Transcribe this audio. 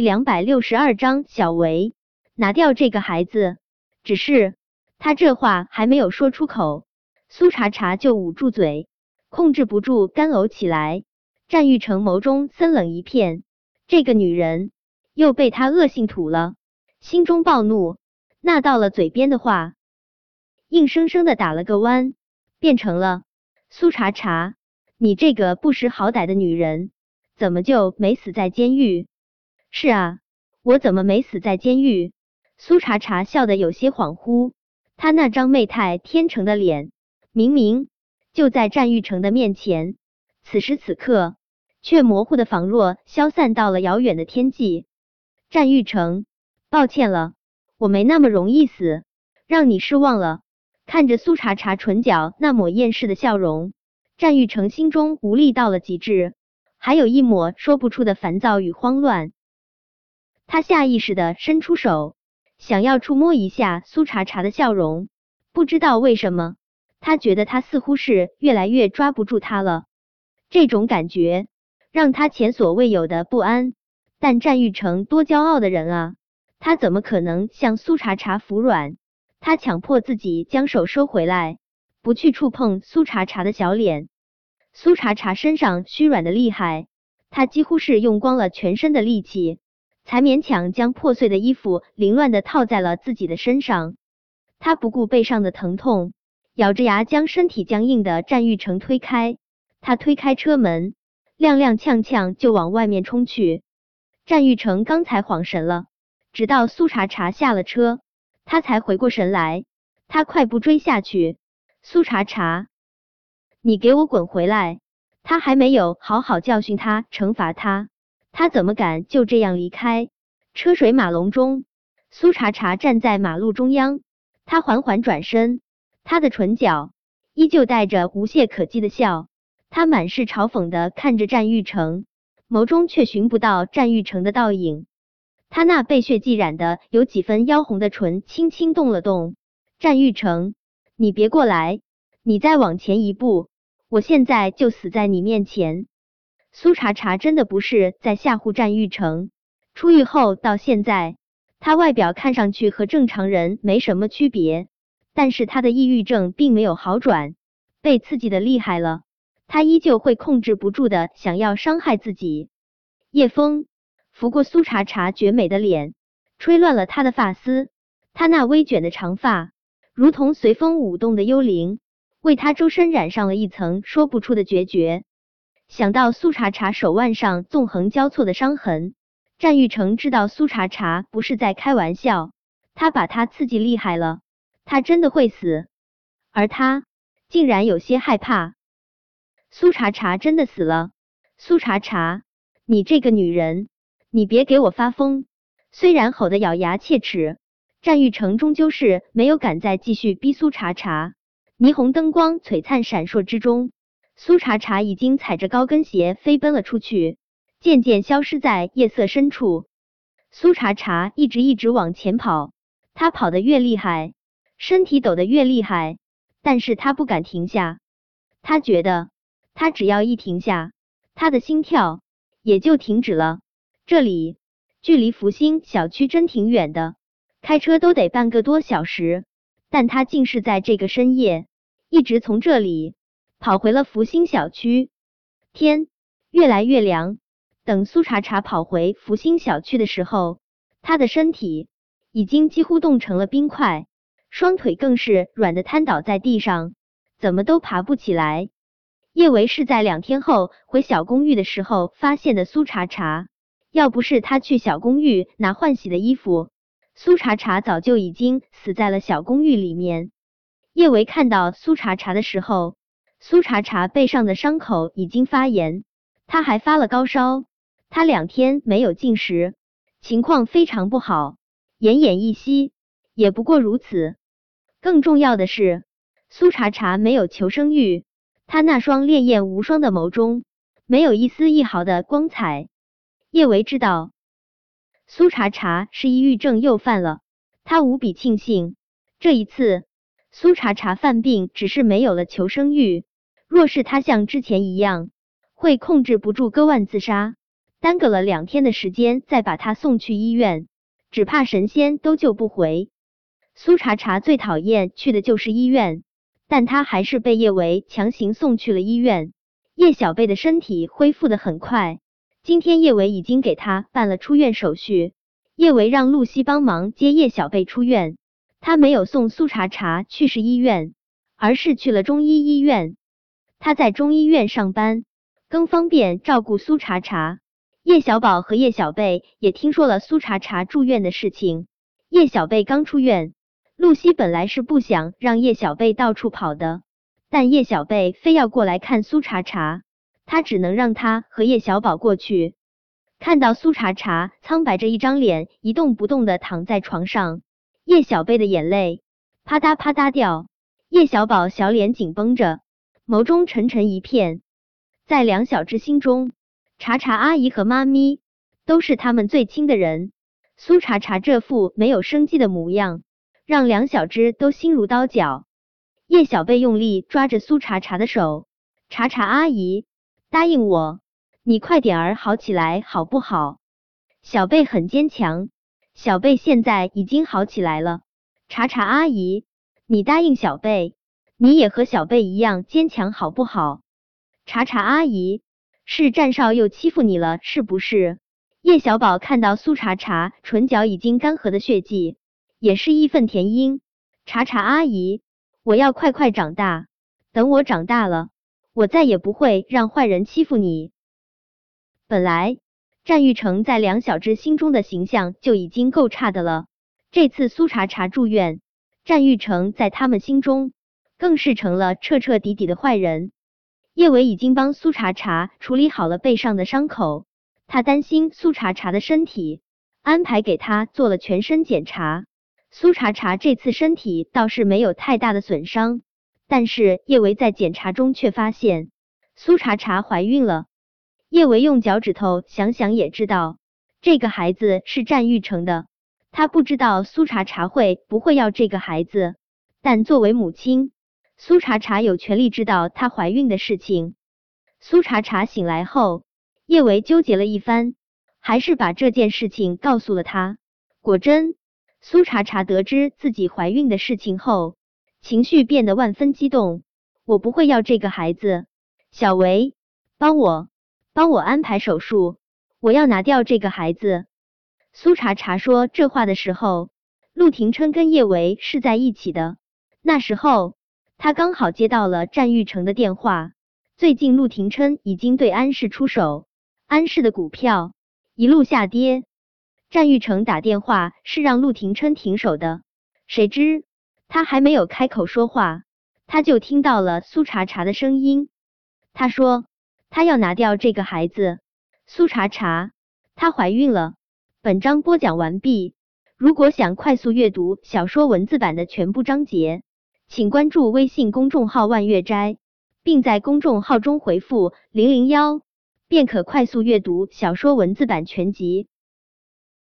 两百六十二章小维，拿掉这个孩子。只是他这话还没有说出口，苏茶茶就捂住嘴，控制不住干呕起来。战玉成眸中森冷一片，这个女人又被他恶性吐了，心中暴怒，那到了嘴边的话，硬生生的打了个弯，变成了。苏茶茶，你这个不识好歹的女人，怎么就没死在监狱？是啊，我怎么没死在监狱？苏茶茶笑得有些恍惚，他那张媚态天成的脸，明明就在战玉成的面前，此时此刻却模糊的仿若消散到了遥远的天际。战玉成，抱歉了，我没那么容易死，让你失望了。看着苏茶茶唇角那抹厌世的笑容，战玉成心中无力到了极致，还有一抹说不出的烦躁与慌乱。他下意识的伸出手，想要触摸一下苏茶茶的笑容。不知道为什么，他觉得他似乎是越来越抓不住他了。这种感觉让他前所未有的不安。但战玉成多骄傲的人啊，他怎么可能向苏茶茶服软？他强迫自己将手收回来，不去触碰苏茶茶的小脸。苏茶茶身上虚软的厉害，他几乎是用光了全身的力气。才勉强将破碎的衣服凌乱的套在了自己的身上。他不顾背上的疼痛，咬着牙将身体僵硬的战玉成推开。他推开车门，踉踉跄跄就往外面冲去。战玉成刚才晃神了，直到苏茶茶下了车，他才回过神来。他快步追下去，苏茶茶，你给我滚回来！他还没有好好教训他，惩罚他。他怎么敢就这样离开？车水马龙中，苏茶茶站在马路中央，他缓缓转身，他的唇角依旧带着无懈可击的笑，他满是嘲讽的看着战玉成，眸中却寻不到战玉成的倒影。他那被血迹染的有几分妖红的唇轻轻动了动。战玉成，你别过来，你再往前一步，我现在就死在你面前。苏茶茶真的不是在吓唬战玉成。出狱后到现在，他外表看上去和正常人没什么区别，但是他的抑郁症并没有好转，被刺激的厉害了，他依旧会控制不住的想要伤害自己。夜风拂过苏茶茶绝美的脸，吹乱了他的发丝，他那微卷的长发如同随风舞动的幽灵，为他周身染上了一层说不出的决绝。想到苏茶茶手腕上纵横交错的伤痕，战玉成知道苏茶茶不是在开玩笑，他把他刺激厉害了，他真的会死，而他竟然有些害怕。苏茶茶真的死了？苏茶茶，你这个女人，你别给我发疯！虽然吼得咬牙切齿，战玉成终究是没有敢再继续逼苏茶茶。霓虹灯光璀璨闪烁之中。苏茶茶已经踩着高跟鞋飞奔了出去，渐渐消失在夜色深处。苏茶茶一直一直往前跑，他跑得越厉害，身体抖得越厉害，但是他不敢停下。他觉得，他只要一停下，他的心跳也就停止了。这里距离福星小区真挺远的，开车都得半个多小时，但他竟是在这个深夜，一直从这里。跑回了福星小区，天越来越凉。等苏茶茶跑回福星小区的时候，他的身体已经几乎冻成了冰块，双腿更是软的瘫倒在地上，怎么都爬不起来。叶维是在两天后回小公寓的时候发现的苏茶茶，要不是他去小公寓拿换洗的衣服，苏茶茶早就已经死在了小公寓里面。叶维看到苏茶茶的时候。苏茶茶背上的伤口已经发炎，他还发了高烧，他两天没有进食，情况非常不好，奄奄一息，也不过如此。更重要的是，苏茶茶没有求生欲，他那双烈焰无双的眸中没有一丝一毫的光彩。叶维知道，苏茶茶是抑郁症又犯了，他无比庆幸，这一次苏茶茶犯病只是没有了求生欲。若是他像之前一样会控制不住割腕自杀，耽搁了两天的时间再把他送去医院，只怕神仙都救不回。苏茶茶最讨厌去的就是医院，但他还是被叶维强行送去了医院。叶小贝的身体恢复的很快，今天叶维已经给他办了出院手续。叶维让露西帮忙接叶小贝出院，他没有送苏茶茶去市医院，而是去了中医医院。他在中医院上班，更方便照顾苏茶茶。叶小宝和叶小贝也听说了苏茶茶住院的事情。叶小贝刚出院，露西本来是不想让叶小贝到处跑的。但叶小贝非要过来看苏茶茶，他只能让他和叶小宝过去。看到苏茶茶苍白着一张脸，一动不动的躺在床上，叶小贝的眼泪啪嗒啪嗒掉。叶小宝小脸紧绷着，眸中沉沉一片。在梁小芝心中，茶茶阿姨和妈咪都是他们最亲的人。苏茶茶这副没有生机的模样，让梁小芝都心如刀绞。叶小贝用力抓着苏茶茶的手，茶茶阿姨，答应我，你快点儿好起来好不好？小贝很坚强，小贝现在已经好起来了。茶茶阿姨，你答应小贝，你也和小贝一样坚强好不好？茶茶阿姨，是战少又欺负你了是不是？叶小宝看到苏茶茶唇角已经干涸的血迹，也是义愤填膺。茶茶阿姨。我要快快长大，等我长大了，我再也不会让坏人欺负你。本来战玉成在梁小只心中的形象就已经够差的了，这次苏茶茶住院，战玉成在他们心中更是成了彻彻底底的坏人。叶伟已经帮苏茶茶处理好了背上的伤口，他担心苏茶茶的身体，安排给他做了全身检查。苏茶茶这次身体倒是没有太大的损伤，但是叶维在检查中却发现苏茶茶怀孕了。叶维用脚趾头想想也知道，这个孩子是战玉成的。他不知道苏茶茶会不会要这个孩子，但作为母亲，苏茶茶有权利知道她怀孕的事情。苏茶茶醒来后，叶维纠结了一番，还是把这件事情告诉了他。果真。苏茶茶得知自己怀孕的事情后，情绪变得万分激动。我不会要这个孩子，小维，帮我，帮我安排手术，我要拿掉这个孩子。苏茶茶说这话的时候，陆廷琛跟叶维是在一起的。那时候，他刚好接到了战玉成的电话。最近陆廷琛已经对安氏出手，安氏的股票一路下跌。战玉成打电话是让陆廷琛停手的，谁知他还没有开口说话，他就听到了苏茶茶的声音。他说他要拿掉这个孩子，苏茶茶，她怀孕了。本章播讲完毕。如果想快速阅读小说文字版的全部章节，请关注微信公众号万月斋，并在公众号中回复零零幺，便可快速阅读小说文字版全集。